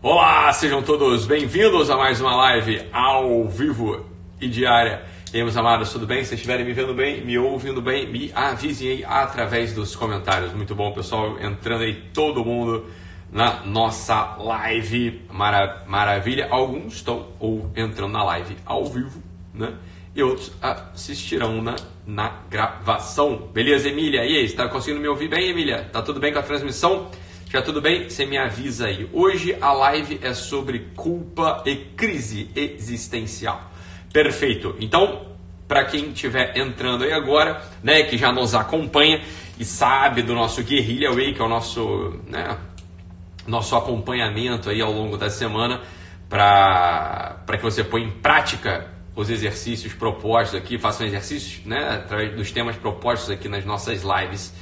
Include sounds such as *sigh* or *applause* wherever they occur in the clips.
Olá, sejam todos bem-vindos a mais uma live ao vivo e diária. E aí, meus amados, tudo bem? Se estiverem me vendo bem, me ouvindo bem, me avisem aí através dos comentários. Muito bom, pessoal, entrando aí todo mundo na nossa live. Mara maravilha. Alguns estão ou entrando na live ao vivo, né? E outros assistirão na, na gravação. Beleza, Emília? E aí, está conseguindo me ouvir bem, Emília? Tá tudo bem com a transmissão? Já tudo bem? Você me avisa aí. Hoje a live é sobre culpa e crise existencial. Perfeito. Então, para quem estiver entrando aí agora, né, que já nos acompanha e sabe do nosso Guerrilha Way, que é o nosso, né, nosso acompanhamento aí ao longo da semana para que você ponha em prática os exercícios propostos aqui, faça exercícios né, através dos temas propostos aqui nas nossas lives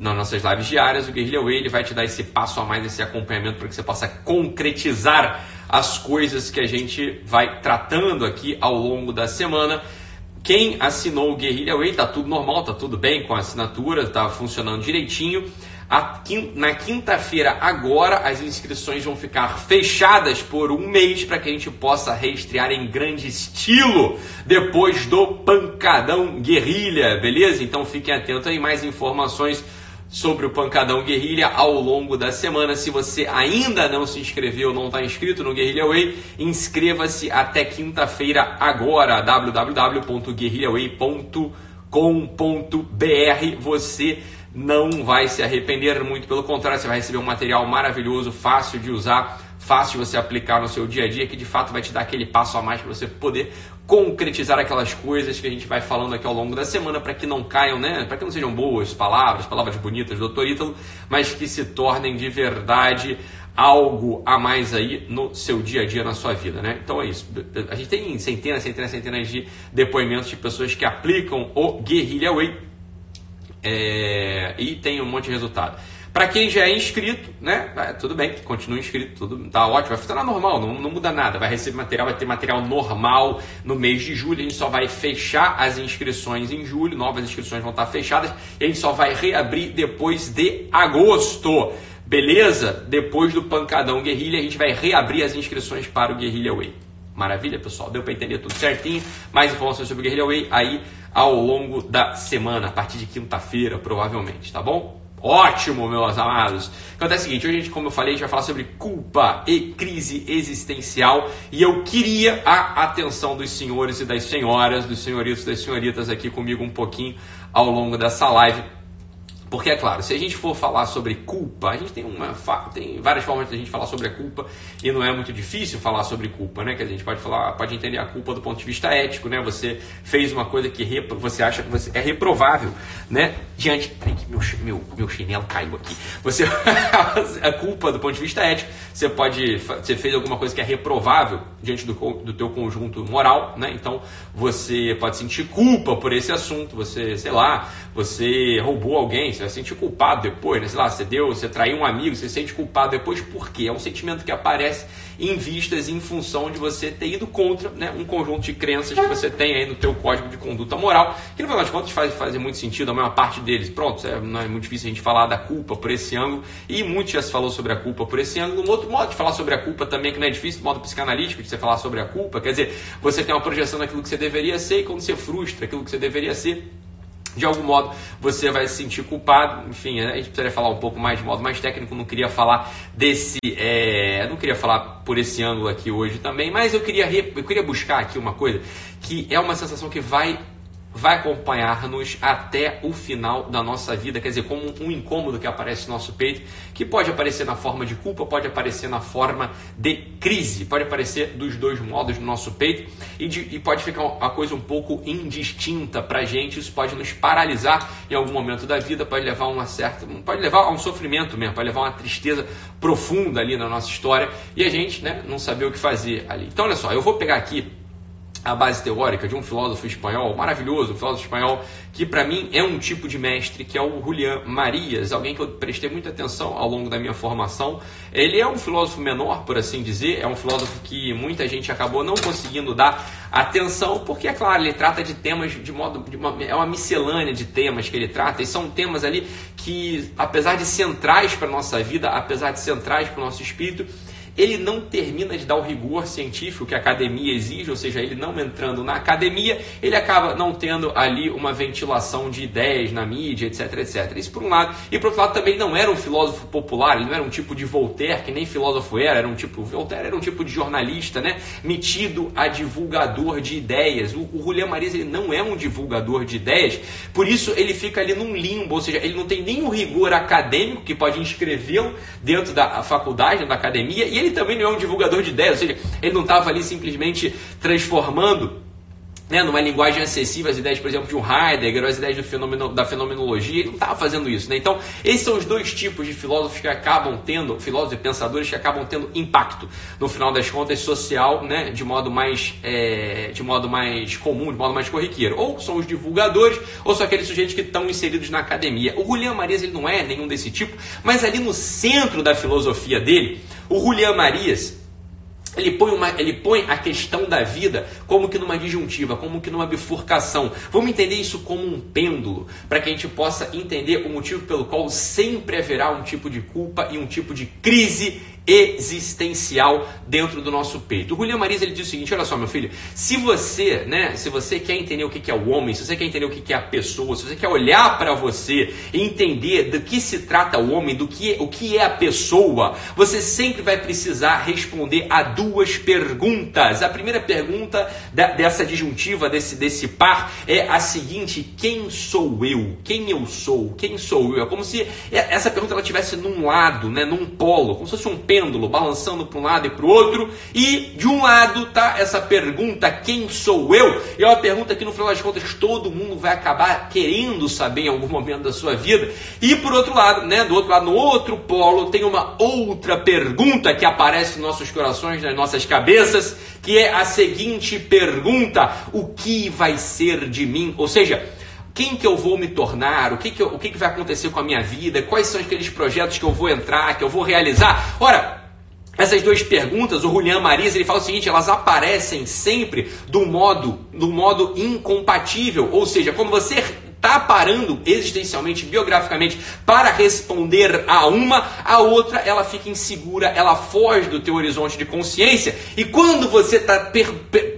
nas nossas lives diárias, o Guerrilha Way ele vai te dar esse passo a mais, esse acompanhamento para que você possa concretizar as coisas que a gente vai tratando aqui ao longo da semana. Quem assinou o Guerrilha Way, tá tudo normal, tá tudo bem com a assinatura, tá funcionando direitinho. Na quinta-feira, agora, as inscrições vão ficar fechadas por um mês para que a gente possa reestrear em grande estilo depois do Pancadão Guerrilha, beleza? Então fiquem atentos aí, mais informações sobre o Pancadão Guerrilha ao longo da semana. Se você ainda não se inscreveu, não está inscrito no Guerrilha Way, inscreva-se até quinta-feira agora, www.guerrilhaway.com.br. Você não vai se arrepender, muito pelo contrário, você vai receber um material maravilhoso, fácil de usar, fácil de você aplicar no seu dia a dia, que de fato vai te dar aquele passo a mais para você poder concretizar aquelas coisas que a gente vai falando aqui ao longo da semana para que não caiam, né? Para que não sejam boas palavras, palavras bonitas do Dr. Ítalo, mas que se tornem de verdade algo a mais aí no seu dia a dia, na sua vida, né? Então é isso. A gente tem centenas, centenas, centenas de depoimentos de pessoas que aplicam o Guerrilla Way é, e tem um monte de resultado. Para quem já é inscrito, né? É, tudo bem, continue inscrito, tudo tá ótimo, vai funcionar normal, não, não muda nada. Vai receber material, vai ter material normal no mês de julho. A gente só vai fechar as inscrições em julho, novas inscrições vão estar fechadas e a gente só vai reabrir depois de agosto. Beleza? Depois do Pancadão Guerrilha, a gente vai reabrir as inscrições para o Guerrilha Way. Maravilha, pessoal? Deu para entender tudo certinho? Mais informações sobre o Guerrilha Way aí ao longo da semana, a partir de quinta-feira, provavelmente, tá bom? Ótimo, meus amados. Então é o seguinte, hoje gente, como eu falei, a gente vai falar sobre culpa e crise existencial e eu queria a atenção dos senhores e das senhoras, dos senhoritos e das senhoritas aqui comigo um pouquinho ao longo dessa live porque, é claro, se a gente for falar sobre culpa, a gente tem, uma, tem várias formas de a gente falar sobre a culpa e não é muito difícil falar sobre culpa, né? Que a gente pode falar, pode entender a culpa do ponto de vista ético, né? Você fez uma coisa que você acha que você é reprovável, né? Diante. Ai, que meu, meu, meu chinelo caiu aqui. Você. *laughs* a culpa do ponto de vista ético, você pode. Você fez alguma coisa que é reprovável diante do, do teu conjunto moral, né? Então você pode sentir culpa por esse assunto, você, sei lá, você roubou alguém, vai se sentir culpado depois, né? Sei lá, você deu, você traiu um amigo, você se sente culpado depois, por quê? É um sentimento que aparece em vistas em função de você ter ido contra né, um conjunto de crenças que você tem aí no teu código de conduta moral, que no final das contas faz, faz muito sentido, a maior parte deles. Pronto, é, não é muito difícil a gente falar da culpa por esse ângulo, e muito já se falou sobre a culpa por esse ângulo. Um outro modo de falar sobre a culpa também, que não é difícil, modo psicanalítico de você falar sobre a culpa, quer dizer, você tem uma projeção daquilo que você deveria ser, e quando você frustra aquilo que você deveria ser, de algum modo você vai se sentir culpado. Enfim, a gente precisaria falar um pouco mais de modo mais técnico. Não queria falar desse, é, não queria falar por esse ângulo aqui hoje também, mas eu queria, eu queria buscar aqui uma coisa que é uma sensação que vai vai acompanhar-nos até o final da nossa vida, quer dizer, como um incômodo que aparece no nosso peito, que pode aparecer na forma de culpa, pode aparecer na forma de crise, pode aparecer dos dois modos no nosso peito e, de, e pode ficar a coisa um pouco indistinta para gente, isso pode nos paralisar em algum momento da vida, pode levar a uma certa, pode levar a um sofrimento mesmo, pode levar a uma tristeza profunda ali na nossa história e a gente né, não saber o que fazer ali. Então, olha só, eu vou pegar aqui a base teórica de um filósofo espanhol maravilhoso, um filósofo espanhol que para mim é um tipo de mestre, que é o Julián Marias, alguém que eu prestei muita atenção ao longo da minha formação. Ele é um filósofo menor, por assim dizer, é um filósofo que muita gente acabou não conseguindo dar atenção, porque é claro, ele trata de temas de modo de uma, é uma miscelânea de temas que ele trata, e são temas ali que apesar de centrais para nossa vida, apesar de centrais para o nosso espírito, ele não termina de dar o rigor científico que a academia exige, ou seja, ele não entrando na academia, ele acaba não tendo ali uma ventilação de ideias na mídia, etc, etc. Isso por um lado. E por outro lado também não era um filósofo popular, ele não era um tipo de Voltaire, que nem filósofo era, era um tipo, Voltaire era um tipo de jornalista, né? Metido a divulgador de ideias. O, o Julián ele não é um divulgador de ideias, por isso ele fica ali num limbo, ou seja, ele não tem nenhum rigor acadêmico que pode inscrevê-lo dentro da faculdade, da academia, e ele também não é um divulgador de ideias, ou seja, ele não estava ali simplesmente transformando né, numa linguagem acessível as ideias, por exemplo, de um Heidegger, as ideias da fenomenologia, ele não estava fazendo isso. Né? Então, esses são os dois tipos de filósofos que acabam tendo, filósofos e pensadores que acabam tendo impacto, no final das contas, social, né, de, modo mais, é, de modo mais comum, de modo mais corriqueiro. Ou são os divulgadores, ou são aqueles sujeitos que estão inseridos na academia. O Julián Marias ele não é nenhum desse tipo, mas ali no centro da filosofia dele, o Julián Marias ele põe, uma, ele põe a questão da vida como que numa disjuntiva, como que numa bifurcação. Vamos entender isso como um pêndulo, para que a gente possa entender o motivo pelo qual sempre haverá um tipo de culpa e um tipo de crise existencial dentro do nosso peito. O Julian Marisa ele diz o seguinte: olha só, meu filho, se você, né, se você quer entender o que é o homem, se você quer entender o que é a pessoa, se você quer olhar para você e entender do que se trata o homem, do que o que é a pessoa, você sempre vai precisar responder a duas perguntas. A primeira pergunta da, dessa disjuntiva desse desse par é a seguinte: quem sou eu? Quem eu sou? Quem sou eu? É como se essa pergunta ela tivesse num lado, né, num polo, como se fosse um pêndulo balançando para um lado e para o outro, e de um lado tá essa pergunta: quem sou eu? E é uma pergunta que no final das contas todo mundo vai acabar querendo saber em algum momento da sua vida. E por outro lado, né, do outro lado, no outro polo, tem uma outra pergunta que aparece nos nossos corações, nas nossas cabeças, que é a seguinte pergunta: o que vai ser de mim? Ou seja, quem que eu vou me tornar, o que, que, eu, o que, que vai acontecer com a minha vida, quais são aqueles projetos que eu vou entrar, que eu vou realizar. Ora, essas duas perguntas, o Julian Marisa, ele fala o seguinte, elas aparecem sempre do modo, do modo incompatível, ou seja, quando você está parando existencialmente, biograficamente, para responder a uma, a outra ela fica insegura, ela foge do teu horizonte de consciência. E quando você está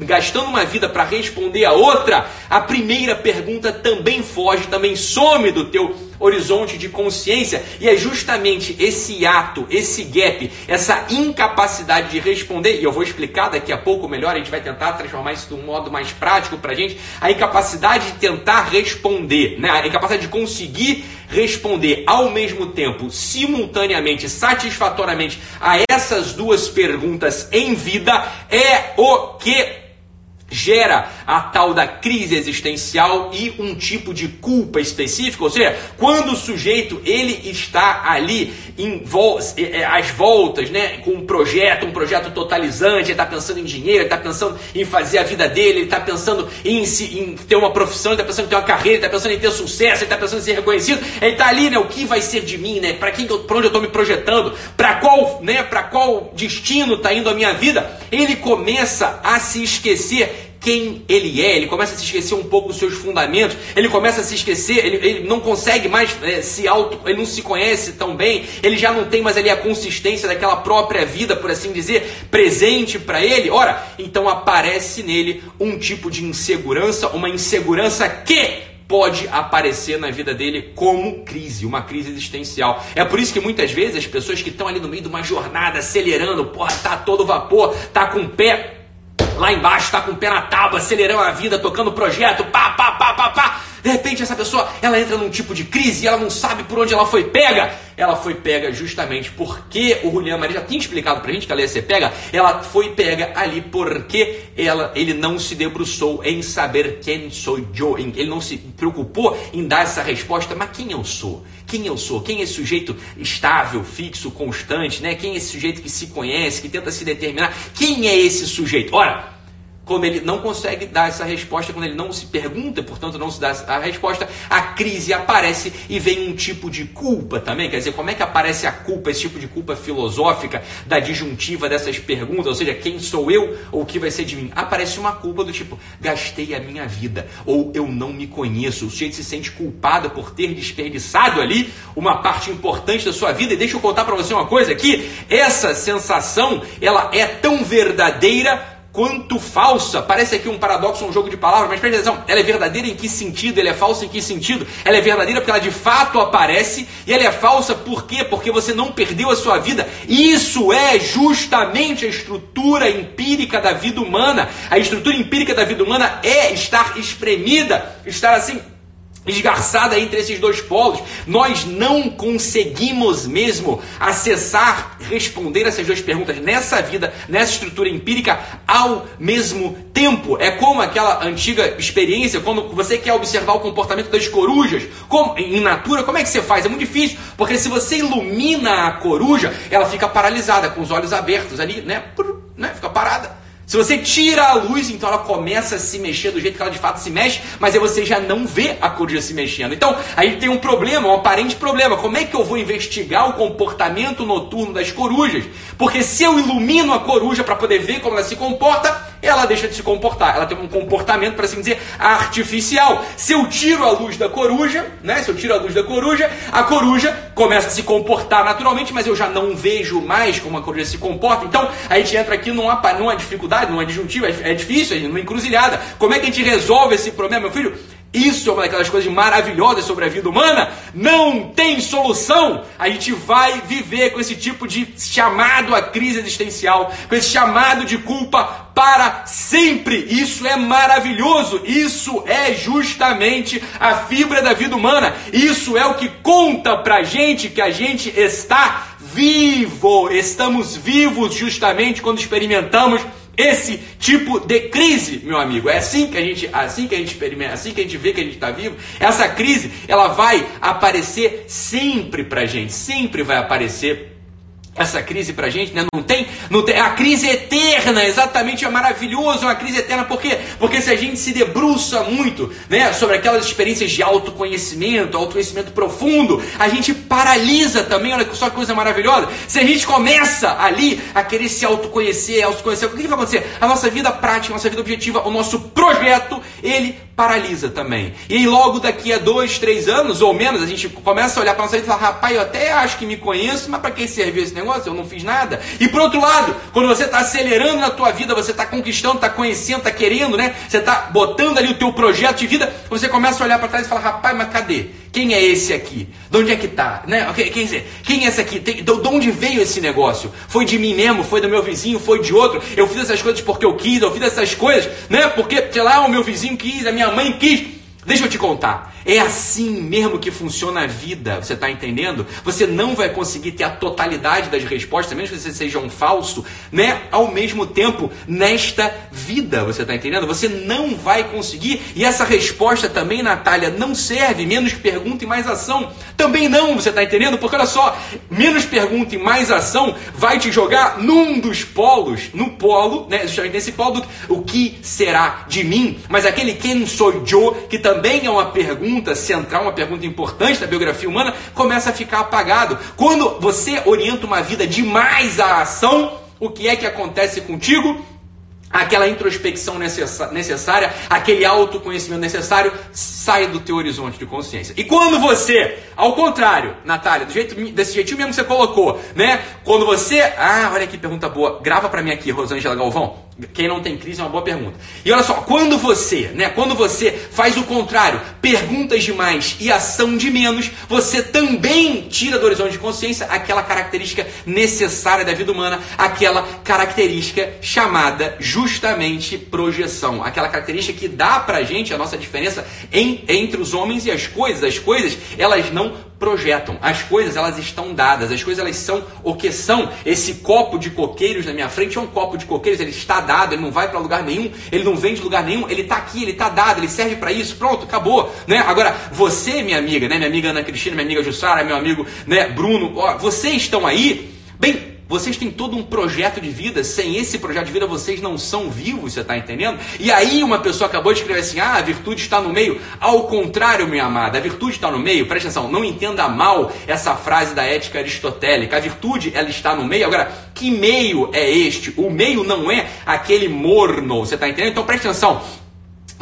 gastando uma vida para responder a outra, a primeira pergunta também foge, também some do teu horizonte de consciência, e é justamente esse ato, esse gap, essa incapacidade de responder, e eu vou explicar daqui a pouco melhor, a gente vai tentar transformar isso de um modo mais prático para a gente, a incapacidade de tentar responder, né? a incapacidade de conseguir responder ao mesmo tempo, simultaneamente, satisfatoriamente a essas duas perguntas em vida é o que gera a tal da crise existencial e um tipo de culpa específica, ou seja, quando o sujeito ele está ali em vol é, é, às voltas, né, com um projeto, um projeto totalizante, ele está pensando em dinheiro, ele está pensando em fazer a vida dele, ele está pensando em, se, em, ter uma profissão, ele está pensando em ter uma carreira, ele está pensando em ter sucesso, ele está pensando em ser reconhecido, ele está ali, né, o que vai ser de mim, né, para quem, para onde eu estou me projetando, para qual, né, para qual destino está indo a minha vida, ele começa a se esquecer quem ele é, ele começa a se esquecer um pouco dos seus fundamentos, ele começa a se esquecer, ele, ele não consegue mais é, se auto, ele não se conhece tão bem, ele já não tem mais ali a consistência daquela própria vida, por assim dizer, presente para ele. Ora, então aparece nele um tipo de insegurança, uma insegurança que pode aparecer na vida dele como crise, uma crise existencial. É por isso que muitas vezes as pessoas que estão ali no meio de uma jornada acelerando, porra, tá todo vapor, tá com o pé lá embaixo, está com o pé na tábua, acelerando a vida, tocando projeto, pá, pá, pá, pá, pá. De repente essa pessoa, ela entra num tipo de crise e ela não sabe por onde ela foi pega. Ela foi pega justamente porque o Julian Maria já tinha explicado pra gente que ela ia ser pega. Ela foi pega ali porque ela, ele não se debruçou em saber quem sou eu. Ele não se preocupou em dar essa resposta, mas quem eu sou? Quem eu sou? Quem é esse sujeito estável, fixo, constante, né? Quem é esse sujeito que se conhece, que tenta se determinar? Quem é esse sujeito? Ora, quando ele não consegue dar essa resposta, quando ele não se pergunta, portanto não se dá a resposta, a crise aparece e vem um tipo de culpa também. Quer dizer, como é que aparece a culpa, esse tipo de culpa filosófica da disjuntiva dessas perguntas, ou seja, quem sou eu ou o que vai ser de mim? Aparece uma culpa do tipo, gastei a minha vida, ou eu não me conheço. O sujeito se sente culpado por ter desperdiçado ali uma parte importante da sua vida. E deixa eu contar para você uma coisa aqui, essa sensação, ela é tão verdadeira quanto falsa. Parece aqui um paradoxo, um jogo de palavras, mas presta atenção, ela é verdadeira em que sentido? Ela é falsa em que sentido? Ela é verdadeira porque ela de fato aparece, e ela é falsa por quê? Porque você não perdeu a sua vida. Isso é justamente a estrutura empírica da vida humana. A estrutura empírica da vida humana é estar espremida, estar assim esgarçada entre esses dois polos. Nós não conseguimos mesmo acessar, responder essas duas perguntas nessa vida, nessa estrutura empírica ao mesmo tempo. É como aquela antiga experiência, quando você quer observar o comportamento das corujas, como em natura, como é que você faz? É muito difícil, porque se você ilumina a coruja, ela fica paralisada, com os olhos abertos ali, né? né? Fica parada. Se você tira a luz, então ela começa a se mexer do jeito que ela de fato se mexe, mas aí você já não vê a coruja se mexendo. Então, aí tem um problema, um aparente problema. Como é que eu vou investigar o comportamento noturno das corujas? Porque se eu ilumino a coruja para poder ver como ela se comporta, ela deixa de se comportar. Ela tem um comportamento, para assim dizer, artificial. Se eu tiro a luz da coruja, né? Se eu tiro a luz da coruja, a coruja começa a se comportar naturalmente, mas eu já não vejo mais como a coruja se comporta. Então, a gente entra aqui numa, numa dificuldade, numa disjuntiva, é, é difícil, numa encruzilhada. Como é que a gente resolve esse problema, meu filho? Isso é uma daquelas coisas maravilhosas sobre a vida humana. Não tem solução. A gente vai viver com esse tipo de chamado à crise existencial, com esse chamado de culpa para sempre. Isso é maravilhoso. Isso é justamente a fibra da vida humana. Isso é o que conta pra gente que a gente está vivo. Estamos vivos justamente quando experimentamos esse tipo de crise, meu amigo. É assim que a gente, assim que a gente experimenta, assim que a gente vê que a gente está vivo. Essa crise, ela vai aparecer sempre pra gente, sempre vai aparecer essa crise pra gente, né? Não tem, não tem, a crise eterna, exatamente, é maravilhoso, é uma crise eterna, por quê? Porque se a gente se debruça muito, né, sobre aquelas experiências de autoconhecimento, autoconhecimento profundo, a gente paralisa também, olha só que coisa maravilhosa. Se a gente começa ali a querer se autoconhecer, autoconhecer, o que, que vai acontecer? A nossa vida prática, a nossa vida objetiva, o nosso projeto, ele paralisa também. E aí logo daqui a dois, três anos ou menos, a gente começa a olhar para nossa vida e falar, rapaz, eu até acho que me conheço, mas para que serviu esse negócio? Eu não fiz nada. E por outro lado, quando você está acelerando na tua vida, você está conquistando, está conhecendo, está querendo, né? Você está botando ali o teu projeto de vida, você começa a olhar para trás e falar, rapaz, mas cadê? Quem é esse aqui? De onde é que tá? Né? Quem, dizer, quem é esse aqui? Tem, de onde veio esse negócio? Foi de mim mesmo? Foi do meu vizinho? Foi de outro? Eu fiz essas coisas porque eu quis, eu fiz essas coisas, né? Porque, sei lá, o meu vizinho quis, a minha mãe quis. Deixa eu te contar. É assim mesmo que funciona a vida, você está entendendo? Você não vai conseguir ter a totalidade das respostas, mesmo que você seja um falso, né? Ao mesmo tempo, nesta vida, você está entendendo? Você não vai conseguir. E essa resposta também, Natália, não serve. Menos pergunta e mais ação. Também não, você está entendendo? Porque olha só, menos pergunta e mais ação vai te jogar num dos polos, no polo, né? Justamente nesse polo, do, o que será de mim? Mas aquele quem sou eu, que também é uma pergunta pergunta central, uma pergunta importante da biografia humana, começa a ficar apagado. Quando você orienta uma vida demais à ação, o que é que acontece contigo? aquela introspecção necessária, aquele autoconhecimento necessário, sai do teu horizonte de consciência. E quando você, ao contrário, Natália, do jeito, desse jeitinho mesmo que você colocou, né? Quando você, ah, olha que pergunta boa, grava para mim aqui, Rosângela Galvão. Quem não tem crise é uma boa pergunta. E olha só, quando você, né, quando você faz o contrário, perguntas demais e ação de menos, você também tira do horizonte de consciência aquela característica necessária da vida humana, aquela característica chamada justamente projeção, aquela característica que dá pra gente a nossa diferença em, entre os homens e as coisas. As coisas, elas não projetam. As coisas, elas estão dadas. As coisas, elas são o que são. Esse copo de coqueiros na minha frente é um copo de coqueiros, ele está dado, ele não vai para lugar nenhum, ele não vem de lugar nenhum, ele está aqui, ele está dado, ele serve para isso, pronto, acabou, né? Agora, você, minha amiga, né, minha amiga Ana Cristina, minha amiga Jussara, meu amigo, né, Bruno, ó, vocês estão aí, bem, vocês têm todo um projeto de vida, sem esse projeto de vida vocês não são vivos, você está entendendo? E aí uma pessoa acabou de escrever assim: ah, a virtude está no meio. Ao contrário, minha amada, a virtude está no meio. Presta atenção, não entenda mal essa frase da ética aristotélica. A virtude, ela está no meio. Agora, que meio é este? O meio não é aquele morno, você está entendendo? Então presta atenção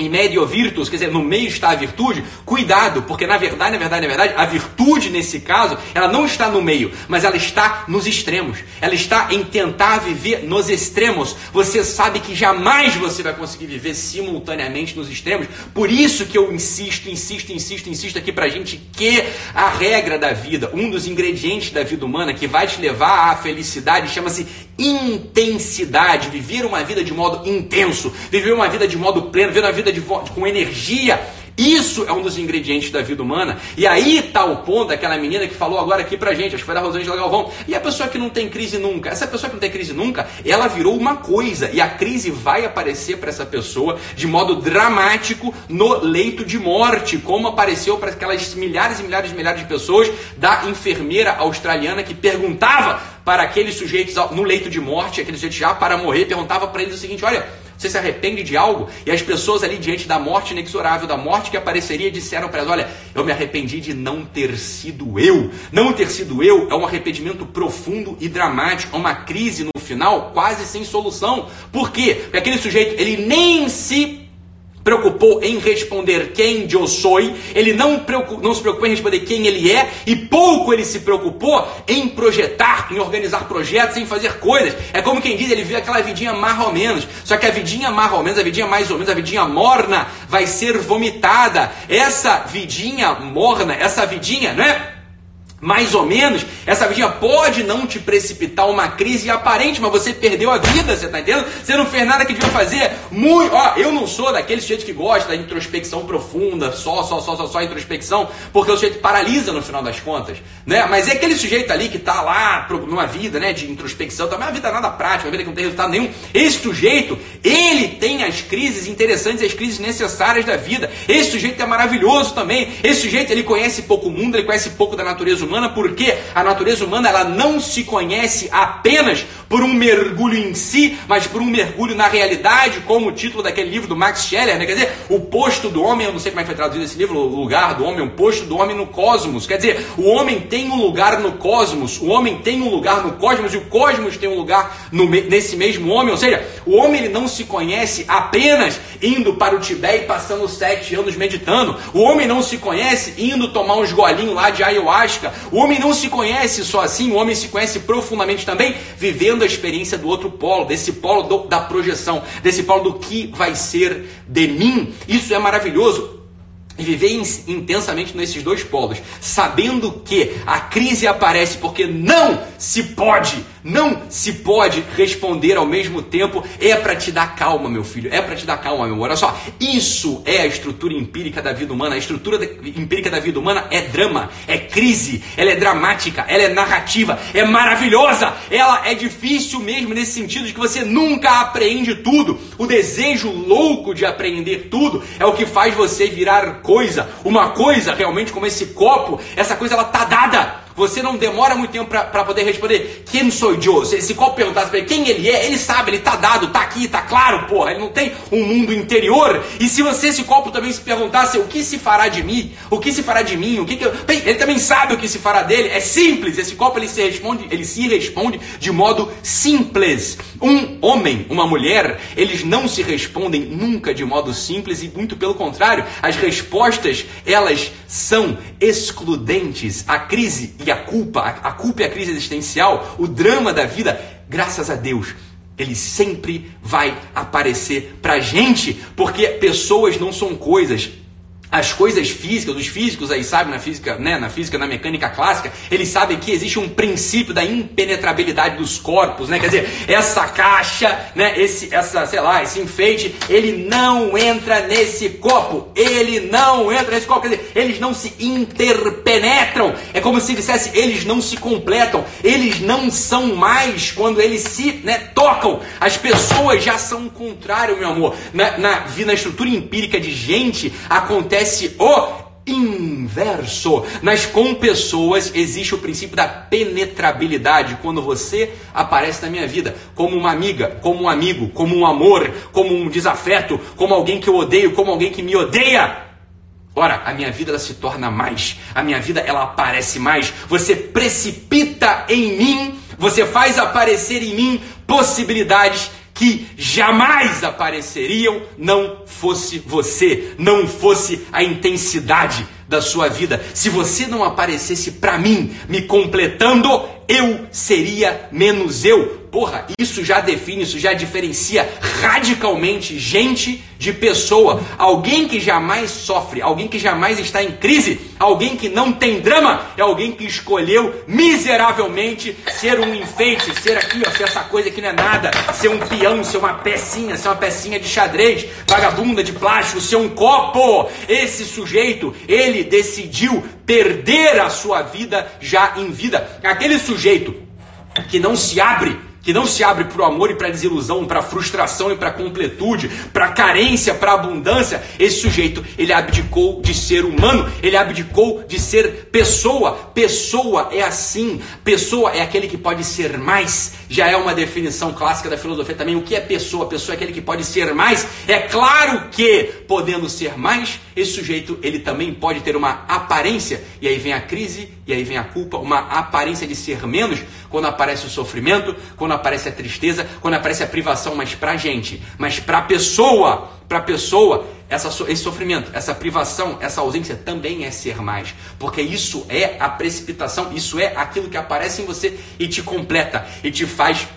em medio virtus, quer dizer, no meio está a virtude, cuidado, porque na verdade, na verdade, na verdade, a virtude nesse caso, ela não está no meio, mas ela está nos extremos. Ela está em tentar viver nos extremos. Você sabe que jamais você vai conseguir viver simultaneamente nos extremos. Por isso que eu insisto, insisto, insisto, insisto aqui pra gente que a regra da vida, um dos ingredientes da vida humana que vai te levar à felicidade, chama-se intensidade, viver uma vida de modo intenso, viver uma vida de modo pleno, viver uma vida de, com energia. Isso é um dos ingredientes da vida humana. E aí está o ponto daquela menina que falou agora aqui pra gente, acho que foi da Rosângela Galvão. E a pessoa que não tem crise nunca? Essa pessoa que não tem crise nunca, ela virou uma coisa. E a crise vai aparecer para essa pessoa de modo dramático no leito de morte, como apareceu para aquelas milhares e milhares e milhares de pessoas da enfermeira australiana que perguntava para aqueles sujeitos no leito de morte, aqueles sujeitos já para morrer, perguntava para eles o seguinte: olha, você se arrepende de algo? E as pessoas ali diante da morte inexorável, da morte que apareceria, disseram para elas: olha, eu me arrependi de não ter sido eu. Não ter sido eu é um arrependimento profundo e dramático, é uma crise no final quase sem solução. Por quê? Porque aquele sujeito ele nem se preocupou em responder quem eu sou, ele não, não se preocupou em responder quem ele é, e pouco ele se preocupou em projetar, em organizar projetos, em fazer coisas. É como quem diz, ele viu aquela vidinha mais ou menos, só que a vidinha mais ou menos, a vidinha mais ou menos, a vidinha morna vai ser vomitada. Essa vidinha morna, essa vidinha, né? Mais ou menos, essa vidinha pode não te precipitar uma crise aparente, mas você perdeu a vida, você tá entendendo? Você não fez nada que devia fazer. Muito, ó, eu não sou daquele sujeito que gosta da introspecção profunda, só, só, só, só, só introspecção, porque o sujeito paralisa no final das contas, né? Mas é aquele sujeito ali que tá lá numa vida, né, de introspecção, também uma vida nada prática, uma vida que não tem resultado nenhum. Esse sujeito, ele tem as crises interessantes, as crises necessárias da vida. Esse sujeito é maravilhoso também. Esse sujeito, ele conhece pouco o mundo, ele conhece pouco da natureza humana humana, porque a natureza humana ela não se conhece apenas por um mergulho em si, mas por um mergulho na realidade, como o título daquele livro do Max Scheller, né? quer dizer, o posto do homem, eu não sei como é que foi traduzido esse livro, o lugar do homem, o posto do homem no cosmos, quer dizer, o homem tem um lugar no cosmos, o homem tem um lugar no cosmos e o cosmos tem um lugar no, nesse mesmo homem, ou seja, o homem ele não se conhece apenas indo para o Tibete e passando sete anos meditando, o homem não se conhece indo tomar uns golinhos lá de ayahuasca, o homem não se conhece só assim, o homem se conhece profundamente também, vivendo a experiência do outro polo, desse polo do, da projeção, desse polo do que vai ser de mim. Isso é maravilhoso e viver intensamente nesses dois polos, sabendo que a crise aparece porque não se pode, não se pode responder ao mesmo tempo, é para te dar calma, meu filho, é para te dar calma, meu amor. Olha só, isso é a estrutura empírica da vida humana. A estrutura empírica da vida humana é drama, é crise, ela é dramática, ela é narrativa, é maravilhosa, ela é difícil mesmo nesse sentido de que você nunca aprende tudo. O desejo louco de aprender tudo é o que faz você virar coisa, uma coisa realmente como esse copo, essa coisa ela tá dada. Você não demora muito tempo para poder responder quem sou eu. Se, se qual perguntasse para ele quem ele é, ele sabe, ele tá dado, tá aqui, tá claro, porra. Ele não tem um mundo interior. E se você, esse copo também se perguntasse o que se fará de mim, o que se fará de mim, o que, que eu... Bem, ele também sabe o que se fará dele. É simples. Esse copo ele se responde, ele se responde de modo simples. Um homem, uma mulher, eles não se respondem nunca de modo simples e muito pelo contrário, as respostas elas são excludentes. A crise e a culpa, a culpa e a crise existencial, o drama da vida, graças a Deus, ele sempre vai aparecer pra gente, porque pessoas não são coisas, as coisas físicas, os físicos aí sabem na física, né, na física, na mecânica clássica, eles sabem que existe um princípio da impenetrabilidade dos corpos, né? Quer dizer, essa caixa, né, esse essa, sei lá, esse enfeite, ele não entra nesse copo. Ele não entra nesse copo, quer dizer, eles não se interpenetram. É como se dissesse, eles não se completam. Eles não são mais quando eles se, né, tocam. As pessoas já são o contrário, meu amor. Na, na, na estrutura empírica de gente acontece acontece o inverso. Nas com pessoas existe o princípio da penetrabilidade. Quando você aparece na minha vida como uma amiga, como um amigo, como um amor, como um desafeto, como alguém que eu odeio, como alguém que me odeia. Ora, a minha vida ela se torna mais, a minha vida ela aparece mais. Você precipita em mim, você faz aparecer em mim possibilidades que jamais apareceriam não fosse você, não fosse a intensidade da sua vida. Se você não aparecesse para mim, me completando, eu seria menos eu. Porra, isso já define, isso já diferencia radicalmente gente de pessoa. Alguém que jamais sofre, alguém que jamais está em crise, alguém que não tem drama, é alguém que escolheu miseravelmente ser um enfeite, ser aqui, ó, ser essa coisa que não é nada, ser um peão, ser uma pecinha, ser uma pecinha de xadrez, vagabunda de plástico, ser um copo. Esse sujeito, ele decidiu perder a sua vida já em vida. Aquele sujeito que não se abre que não se abre para o amor e para a desilusão, para a frustração e para a completude, para a carência, para a abundância, esse sujeito, ele abdicou de ser humano, ele abdicou de ser pessoa. Pessoa é assim, pessoa é aquele que pode ser mais. Já é uma definição clássica da filosofia também. O que é pessoa? Pessoa é aquele que pode ser mais. É claro que, podendo ser mais, esse sujeito, ele também pode ter uma aparência, e aí vem a crise, e aí vem a culpa, uma aparência de ser menos, quando aparece o sofrimento, quando aparece a tristeza, quando aparece a privação, mas para a gente, mas para a pessoa, para a pessoa, essa, esse sofrimento, essa privação, essa ausência também é ser mais, porque isso é a precipitação, isso é aquilo que aparece em você e te completa e te faz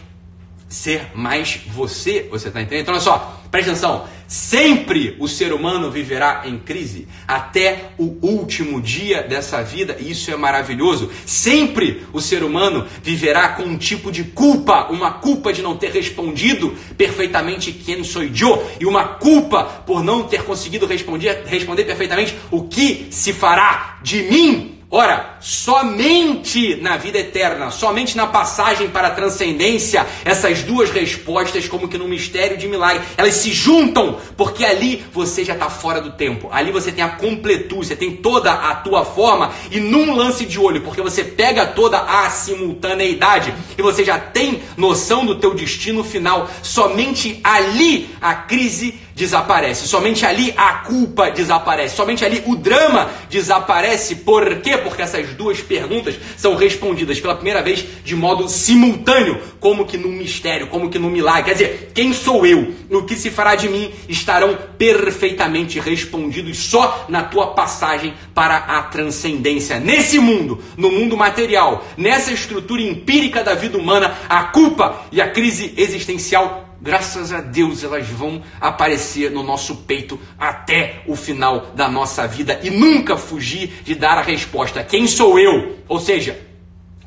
ser mais você, você está entendendo? Então olha só, presta atenção. Sempre o ser humano viverá em crise até o último dia dessa vida, e isso é maravilhoso. Sempre o ser humano viverá com um tipo de culpa, uma culpa de não ter respondido perfeitamente quem sou eu, e uma culpa por não ter conseguido responder, responder perfeitamente o que se fará de mim Ora, somente na vida eterna, somente na passagem para a transcendência, essas duas respostas, como que no mistério de milagre, elas se juntam, porque ali você já está fora do tempo, ali você tem a completude, você tem toda a tua forma, e num lance de olho, porque você pega toda a simultaneidade, e você já tem noção do teu destino final, somente ali a crise desaparece. Somente ali a culpa desaparece. Somente ali o drama desaparece. Por quê? Porque essas duas perguntas são respondidas pela primeira vez de modo simultâneo, como que num mistério, como que num milagre. Quer dizer, quem sou eu? O que se fará de mim estarão perfeitamente respondidos só na tua passagem para a transcendência. Nesse mundo, no mundo material, nessa estrutura empírica da vida humana, a culpa e a crise existencial graças a Deus, elas vão aparecer no nosso peito até o final da nossa vida e nunca fugir de dar a resposta: quem sou eu? Ou seja,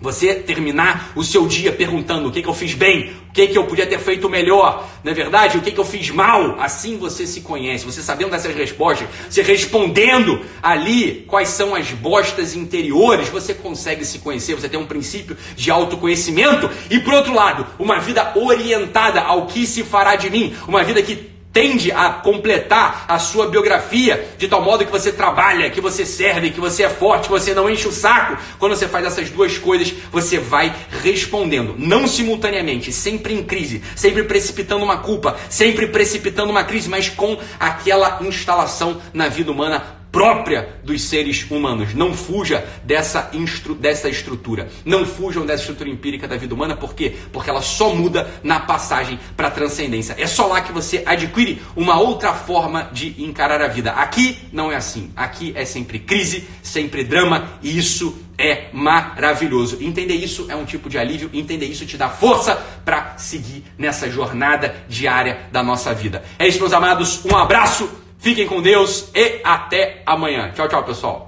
você terminar o seu dia perguntando o que, que eu fiz bem, o que, que eu podia ter feito melhor, não é verdade? O que, que eu fiz mal? Assim você se conhece, você sabendo dessas respostas, você respondendo ali quais são as bostas interiores, você consegue se conhecer, você tem um princípio de autoconhecimento e, por outro lado, uma vida orientada ao que se fará de mim, uma vida que tende a completar a sua biografia de tal modo que você trabalha, que você serve, que você é forte, que você não enche o saco. Quando você faz essas duas coisas, você vai respondendo, não simultaneamente, sempre em crise, sempre precipitando uma culpa, sempre precipitando uma crise, mas com aquela instalação na vida humana própria dos seres humanos. Não fuja dessa, instru dessa estrutura. Não fujam dessa estrutura empírica da vida humana. Por quê? Porque ela só muda na passagem para a transcendência. É só lá que você adquire uma outra forma de encarar a vida. Aqui não é assim. Aqui é sempre crise, sempre drama. E isso é maravilhoso. Entender isso é um tipo de alívio, entender isso te dá força para seguir nessa jornada diária da nossa vida. É isso, meus amados. Um abraço. Fiquem com Deus e até amanhã. Tchau, tchau, pessoal.